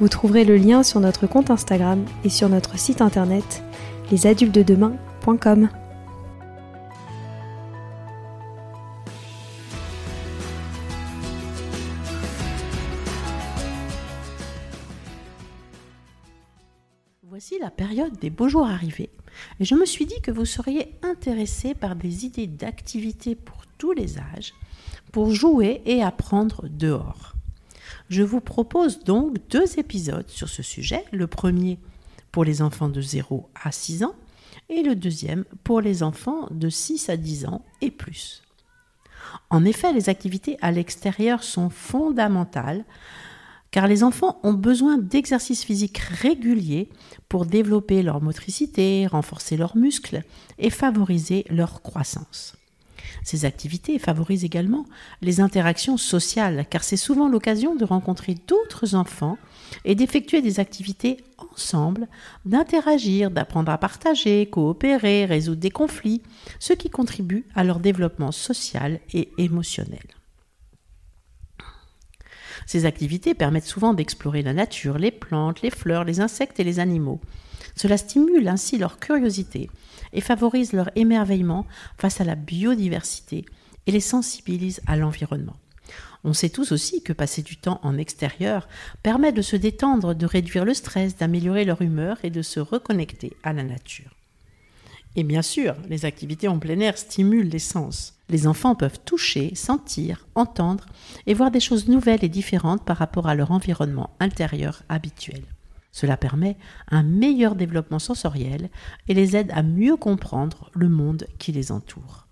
Vous trouverez le lien sur notre compte Instagram et sur notre site internet lesadultesdedemain.com. Voici la période des beaux jours arrivés et je me suis dit que vous seriez intéressé par des idées d'activités pour tous les âges, pour jouer et apprendre dehors. Je vous propose donc deux épisodes sur ce sujet. Le premier pour les enfants de 0 à 6 ans et le deuxième pour les enfants de 6 à 10 ans et plus. En effet, les activités à l'extérieur sont fondamentales car les enfants ont besoin d'exercices physiques réguliers pour développer leur motricité, renforcer leurs muscles et favoriser leur croissance. Ces activités favorisent également les interactions sociales, car c'est souvent l'occasion de rencontrer d'autres enfants et d'effectuer des activités ensemble, d'interagir, d'apprendre à partager, coopérer, résoudre des conflits, ce qui contribue à leur développement social et émotionnel. Ces activités permettent souvent d'explorer la nature, les plantes, les fleurs, les insectes et les animaux. Cela stimule ainsi leur curiosité et favorise leur émerveillement face à la biodiversité et les sensibilise à l'environnement. On sait tous aussi que passer du temps en extérieur permet de se détendre, de réduire le stress, d'améliorer leur humeur et de se reconnecter à la nature. Et bien sûr, les activités en plein air stimulent les sens. Les enfants peuvent toucher, sentir, entendre et voir des choses nouvelles et différentes par rapport à leur environnement intérieur habituel. Cela permet un meilleur développement sensoriel et les aide à mieux comprendre le monde qui les entoure.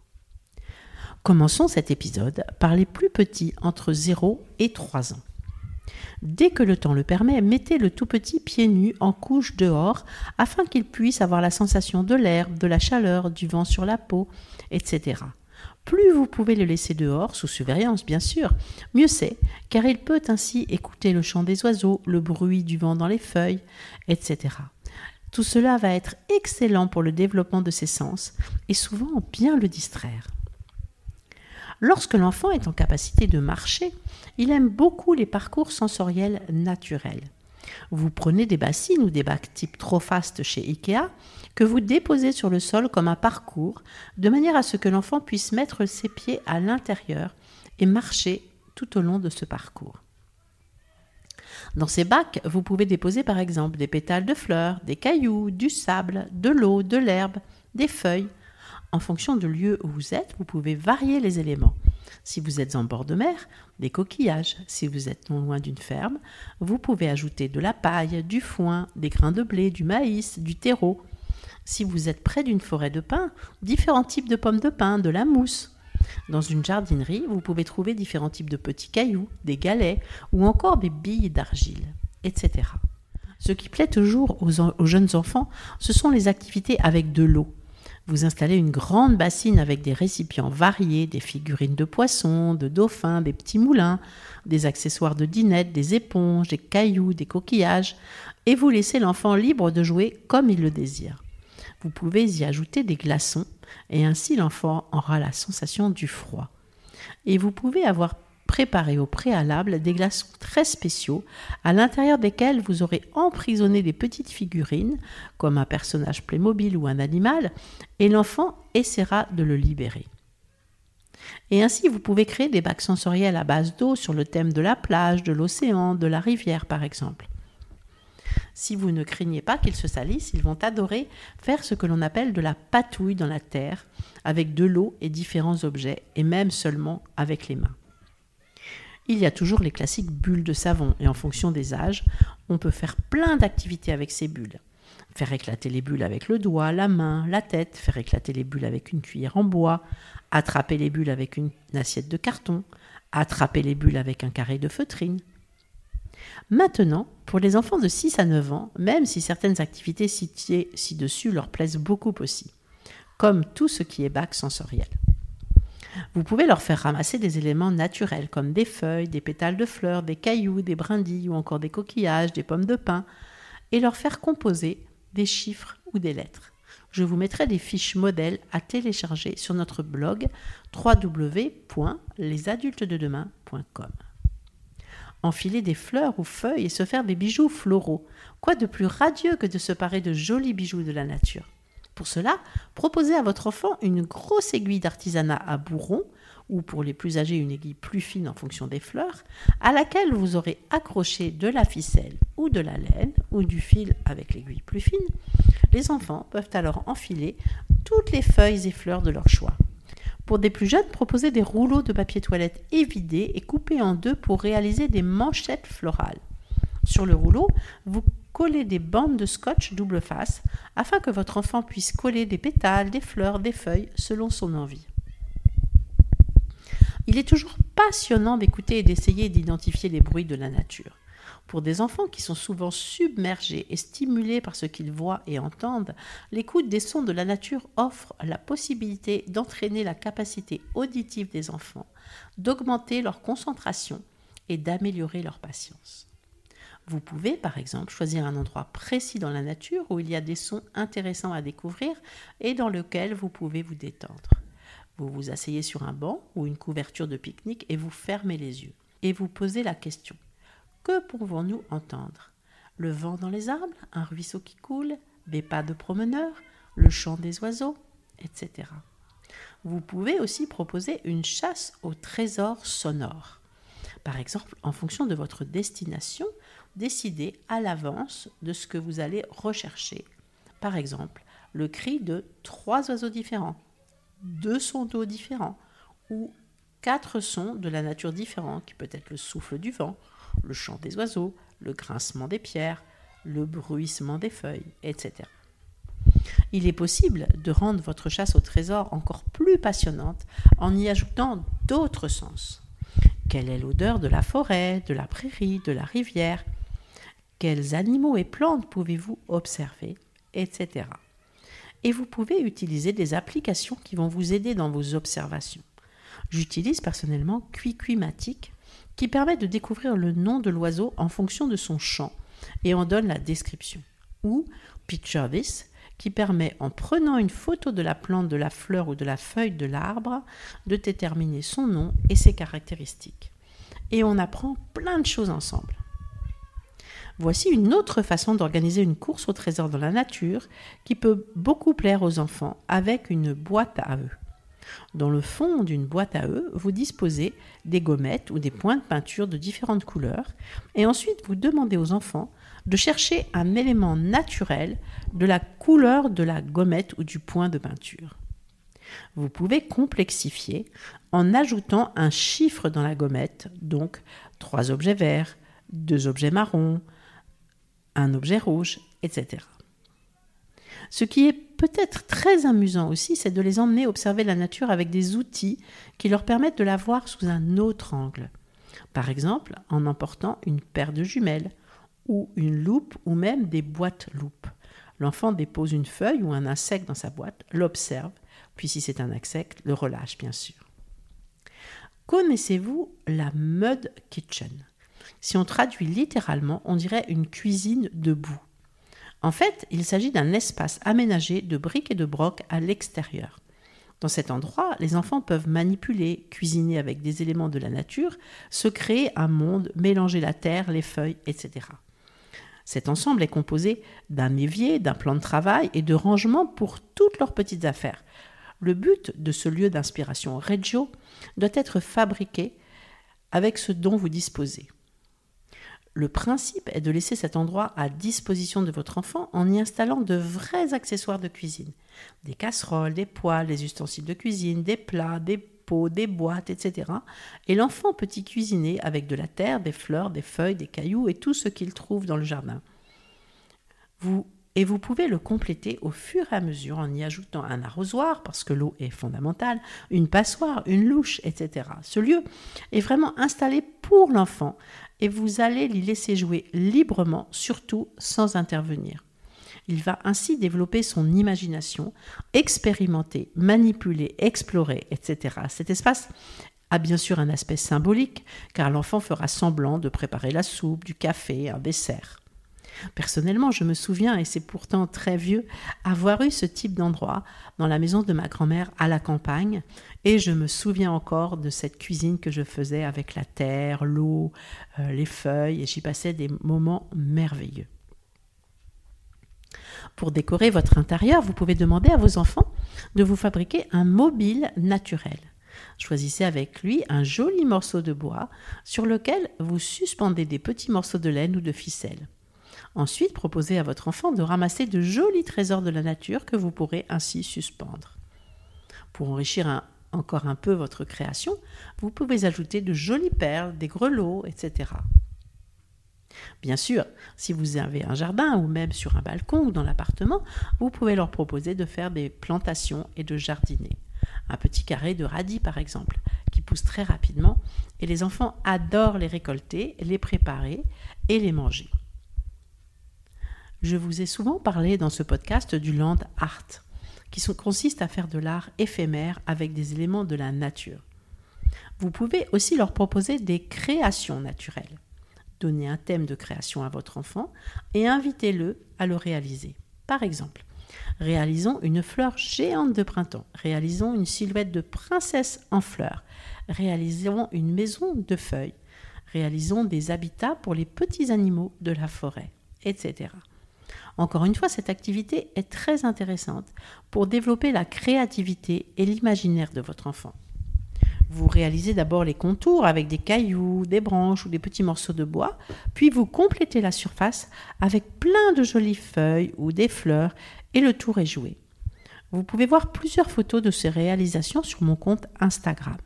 Commençons cet épisode par les plus petits entre 0 et 3 ans. Dès que le temps le permet, mettez le tout petit pieds nus en couche dehors afin qu'il puisse avoir la sensation de l'herbe, de la chaleur, du vent sur la peau, etc. Plus vous pouvez le laisser dehors, sous surveillance bien sûr, mieux c'est, car il peut ainsi écouter le chant des oiseaux, le bruit du vent dans les feuilles, etc. Tout cela va être excellent pour le développement de ses sens et souvent bien le distraire. Lorsque l'enfant est en capacité de marcher, il aime beaucoup les parcours sensoriels naturels. Vous prenez des bassines ou des bacs type trop fast chez Ikea que vous déposez sur le sol comme un parcours, de manière à ce que l'enfant puisse mettre ses pieds à l'intérieur et marcher tout au long de ce parcours. Dans ces bacs, vous pouvez déposer par exemple des pétales de fleurs, des cailloux, du sable, de l'eau, de l'herbe, des feuilles. En fonction du lieu où vous êtes, vous pouvez varier les éléments. Si vous êtes en bord de mer, des coquillages. Si vous êtes non loin d'une ferme, vous pouvez ajouter de la paille, du foin, des grains de blé, du maïs, du terreau. Si vous êtes près d'une forêt de pins, différents types de pommes de pin, de la mousse. Dans une jardinerie, vous pouvez trouver différents types de petits cailloux, des galets ou encore des billes d'argile, etc. Ce qui plaît toujours aux, aux, jeunes enfants, ce sont les activités avec de l'eau. Vous installez une grande bassine avec des récipients variés, des figurines de poissons, de dauphins, des petits moulins, des accessoires de dinette, des éponges, des cailloux, des coquillages, et vous laissez l'enfant libre de jouer comme il le désire. Vous pouvez y ajouter des glaçons, et ainsi l'enfant aura la sensation du froid. Et vous pouvez avoir préparé au préalable des glaçons très spéciaux, à l'intérieur desquels vous aurez emprisonné des petites figurines, comme un personnage Playmobil ou un animal, et l'enfant essaiera de le libérer. Et ainsi, vous pouvez créer des bacs sensoriels à base d'eau sur le thème de la plage, de l'océan, de la rivière, par exemple. Si vous ne craignez pas qu'ils se salissent, ils vont adorer faire ce que l'on appelle de la patouille dans la terre, avec de l'eau et différents objets, et même seulement avec les mains. Il y a toujours les classiques bulles de savon, et en fonction des âges, on peut faire plein d'activités avec ces bulles. Faire éclater les bulles avec le doigt, la main, la tête, faire éclater les bulles avec une cuillère en bois, attraper les bulles avec une assiette de carton, attraper les bulles avec un carré de feutrine. Maintenant, pour les enfants de 6 à 9 ans, même si certaines activités citées ci-dessus leur plaisent beaucoup aussi, comme tout ce qui est bac sensoriel. Vous pouvez leur faire ramasser des éléments naturels comme des feuilles, des pétales de fleurs, des cailloux, des brindilles ou encore des coquillages, des pommes de pin, et leur faire composer des chiffres ou des lettres. Je vous mettrai des fiches modèles à télécharger sur notre blog www.lesadultesdedemain.com. Enfiler des fleurs ou feuilles et se faire des bijoux floraux. Quoi de plus radieux que de se parer de jolis bijoux de la nature? Pour cela, proposez à votre enfant une grosse aiguille d'artisanat à bourron ou pour les plus âgés une aiguille plus fine en fonction des fleurs, à laquelle vous aurez accroché de la ficelle ou de la laine ou du fil avec l'aiguille plus fine. Les enfants peuvent alors enfiler toutes les feuilles et fleurs de leur choix. Pour des plus jeunes, proposez des rouleaux de papier toilette évidés et coupés en deux pour réaliser des manchettes florales. Sur le rouleau, vous collez des bandes de scotch double face afin que votre enfant puisse coller des pétales, des fleurs, des feuilles selon son envie. Il est toujours passionnant d'écouter et d'essayer d'identifier les bruits de la nature. Pour des enfants qui sont souvent submergés et stimulés par ce qu'ils voient et entendent, l'écoute des sons de la nature offre la possibilité d'entraîner la capacité auditive des enfants, d'augmenter leur concentration et d'améliorer leur patience. Vous pouvez, par exemple, choisir un endroit précis dans la nature où il y a des sons intéressants à découvrir et dans lequel vous pouvez vous détendre. Vous vous asseyez sur un banc ou une couverture de pique-nique et vous fermez les yeux. Et vous posez la question que pouvons-nous entendre? Le vent dans les arbres, un ruisseau qui coule, des pas de promeneurs, le chant des oiseaux, etc. Vous pouvez aussi proposer une chasse au trésor sonore. Par exemple, en fonction de votre destination, décidez à l'avance de ce que vous allez rechercher. Par exemple, le cri de trois oiseaux différents, deux sons d'eau différents ou quatre sons de la nature différents, qui peut être le souffle du vent, le chant des oiseaux, le grincement des pierres, le bruissement des feuilles, etc. Il est possible de rendre votre chasse au trésor encore plus passionnante en y ajoutant d'autres sens. Quelle est l'odeur de la forêt, de la prairie, de la rivière? Quels animaux et plantes pouvez-vous observer Etc. Et vous pouvez utiliser des applications qui vont vous aider dans vos observations. J'utilise personnellement Quiquimatic qui permet de découvrir le nom de l'oiseau en fonction de son chant et en donne la description. Ou Picture This, qui permet, en prenant une photo de la plante, de la fleur ou de la feuille de l'arbre, de déterminer son nom et ses caractéristiques. Et on apprend plein de choses ensemble. Voici une autre façon d'organiser une course au trésor dans la nature qui peut beaucoup plaire aux enfants avec une boîte à eux. Dans le fond d'une boîte à eux, vous disposez des gommettes ou des points de peinture de différentes couleurs et ensuite vous demandez aux enfants de chercher un élément naturel de la couleur de la gommette ou du point de peinture. Vous pouvez complexifier en ajoutant un chiffre dans la gommette, donc trois objets verts, deux objets marrons, un objet rouge, etc. Ce qui est peut-être très amusant aussi, c'est de les emmener observer la nature avec des outils qui leur permettent de la voir sous un autre angle. Par exemple, en emportant une paire de jumelles, ou une loupe, ou même des boîtes loupes. L'enfant dépose une feuille ou un insecte dans sa boîte, l'observe, puis si c'est un insecte, le relâche bien sûr. Connaissez-vous la mud kitchen? Si on traduit littéralement, on dirait une cuisine debout. En fait, il s'agit d'un espace aménagé de briques et de brocs à l'extérieur. Dans cet endroit, les enfants peuvent manipuler, cuisiner avec des éléments de la nature, se créer un monde, mélanger la terre, les feuilles, etc. Cet ensemble est composé d'un évier, d'un plan de travail et de rangement pour toutes leurs petites affaires. Le but de ce lieu d'inspiration Reggio doit être fabriqué avec ce dont vous disposez. Le principe est de laisser cet endroit à disposition de votre enfant en y installant de vrais accessoires de cuisine. Des casseroles, des poêles, des ustensiles de cuisine, des plats, des pots, des boîtes, etc. Et l'enfant peut y cuisiner avec de la terre, des fleurs, des feuilles, des cailloux et tout ce qu'il trouve dans le jardin. Et vous pouvez le compléter au fur et à mesure en y ajoutant un arrosoir, parce que l'eau est fondamentale, une passoire, une louche, etc. Ce lieu est vraiment installé pour l'enfant et vous allez l'y laisser jouer librement, surtout sans intervenir. Il va ainsi développer son imagination, expérimenter, manipuler, explorer, etc. Cet espace a bien sûr un aspect symbolique, car l'enfant fera semblant de préparer la soupe, du café, un dessert. Personnellement, je me souviens, et c'est pourtant très vieux, avoir eu ce type d'endroit dans la maison de ma grand-mère à la campagne, et je me souviens encore de cette cuisine que je faisais avec la terre, l'eau, euh, les feuilles, et j'y passais des moments merveilleux. Pour décorer votre intérieur, vous pouvez demander à vos enfants de vous fabriquer un mobile naturel. Choisissez avec lui un joli morceau de bois sur lequel vous suspendez des petits morceaux de laine ou de ficelle. Ensuite, proposez à votre enfant de ramasser de jolis trésors de la nature que vous pourrez ainsi suspendre. Pour enrichir encore un peu votre création, vous pouvez ajouter de jolies perles, des grelots, etc. Bien sûr, si vous avez un jardin ou même sur un balcon ou dans l'appartement, vous pouvez leur proposer de faire des plantations et de jardiner. Un petit carré de radis par exemple, qui pousse très rapidement, et les enfants adorent les récolter, les préparer et les manger. Je vous ai souvent parlé dans ce podcast du land art, qui consiste à faire de l'art éphémère avec des éléments de la nature. Vous pouvez aussi leur proposer des créations naturelles. Donnez un thème de création à votre enfant et invitez-le à le réaliser. Par exemple, réalisons une fleur géante de printemps, réalisons une silhouette de princesse en fleurs, réalisons une maison de feuilles, réalisons des habitats pour les petits animaux de la forêt, etc. Encore une fois, cette activité est très intéressante pour développer la créativité et l'imaginaire de votre enfant. Vous réalisez d'abord les contours avec des cailloux, des branches ou des petits morceaux de bois, puis vous complétez la surface avec plein de jolies feuilles ou des fleurs et le tour est joué. Vous pouvez voir plusieurs photos de ces réalisations sur mon compte Instagram.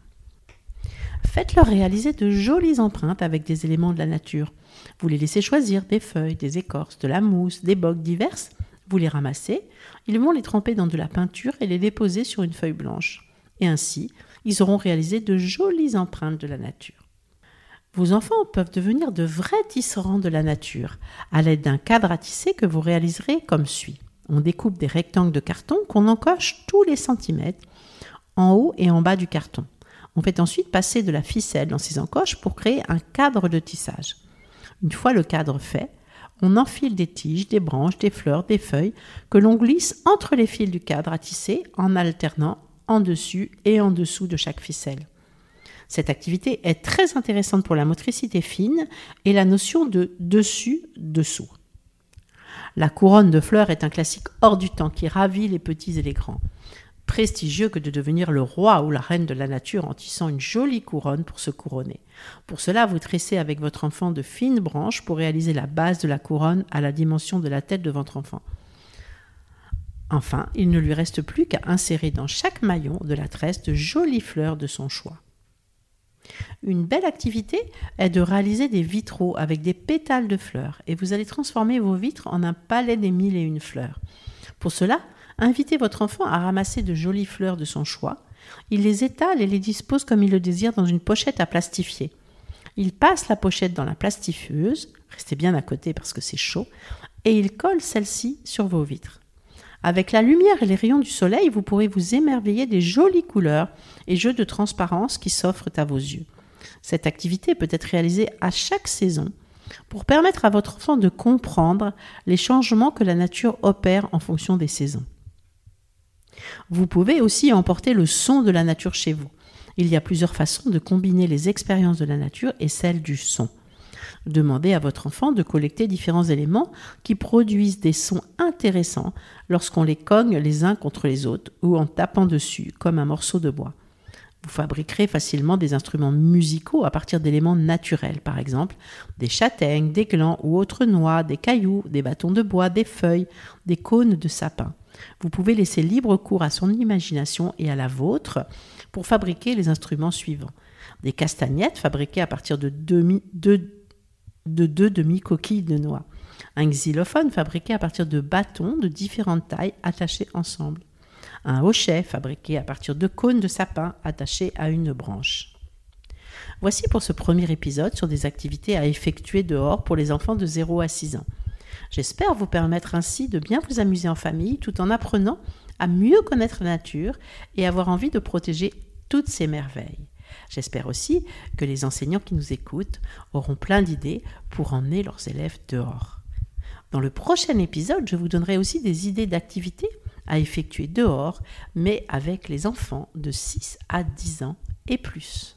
Faites-leur réaliser de jolies empreintes avec des éléments de la nature. Vous les laissez choisir des feuilles, des écorces, de la mousse, des bocs diverses. Vous les ramassez, ils vont les tremper dans de la peinture et les déposer sur une feuille blanche. Et ainsi, ils auront réalisé de jolies empreintes de la nature. Vos enfants peuvent devenir de vrais tisserands de la nature à l'aide d'un cadre à tisser que vous réaliserez comme suit. On découpe des rectangles de carton qu'on encoche tous les centimètres en haut et en bas du carton. On fait ensuite passer de la ficelle dans ces encoches pour créer un cadre de tissage. Une fois le cadre fait, on enfile des tiges, des branches, des fleurs, des feuilles que l'on glisse entre les fils du cadre à tisser en alternant en dessus et en dessous de chaque ficelle. Cette activité est très intéressante pour la motricité fine et la notion de dessus-dessous. La couronne de fleurs est un classique hors du temps qui ravit les petits et les grands prestigieux que de devenir le roi ou la reine de la nature en tissant une jolie couronne pour se couronner. Pour cela, vous tressez avec votre enfant de fines branches pour réaliser la base de la couronne à la dimension de la tête de votre enfant. Enfin, il ne lui reste plus qu'à insérer dans chaque maillon de la tresse de jolies fleurs de son choix. Une belle activité est de réaliser des vitraux avec des pétales de fleurs et vous allez transformer vos vitres en un palais des mille et une fleurs. Pour cela, Invitez votre enfant à ramasser de jolies fleurs de son choix. Il les étale et les dispose comme il le désire dans une pochette à plastifier. Il passe la pochette dans la plastifieuse, restez bien à côté parce que c'est chaud, et il colle celle-ci sur vos vitres. Avec la lumière et les rayons du soleil, vous pourrez vous émerveiller des jolies couleurs et jeux de transparence qui s'offrent à vos yeux. Cette activité peut être réalisée à chaque saison pour permettre à votre enfant de comprendre les changements que la nature opère en fonction des saisons. Vous pouvez aussi emporter le son de la nature chez vous. Il y a plusieurs façons de combiner les expériences de la nature et celles du son. Demandez à votre enfant de collecter différents éléments qui produisent des sons intéressants lorsqu'on les cogne les uns contre les autres ou en tapant dessus comme un morceau de bois. Vous fabriquerez facilement des instruments musicaux à partir d'éléments naturels, par exemple des châtaignes, des glands ou autres noix, des cailloux, des bâtons de bois, des feuilles, des cônes de sapin. Vous pouvez laisser libre cours à son imagination et à la vôtre pour fabriquer les instruments suivants. Des castagnettes fabriquées à partir de deux, demi-coquilles de noix. Un xylophone fabriqué à partir de bâtons de différentes tailles attachés ensemble. Un hochet fabriqué à partir de cônes de sapin attachés à une branche. Voici pour ce premier épisode sur des activités à effectuer dehors pour les enfants de 0 à 6 ans. J'espère vous permettre ainsi de bien vous amuser en famille tout en apprenant à mieux connaître la nature et avoir envie de protéger toutes ces merveilles. J'espère aussi que les enseignants qui nous écoutent auront plein d'idées pour emmener leurs élèves dehors. Dans le prochain épisode, je vous donnerai aussi des idées d'activités à effectuer dehors, mais avec les enfants de 6 à 10 ans et plus.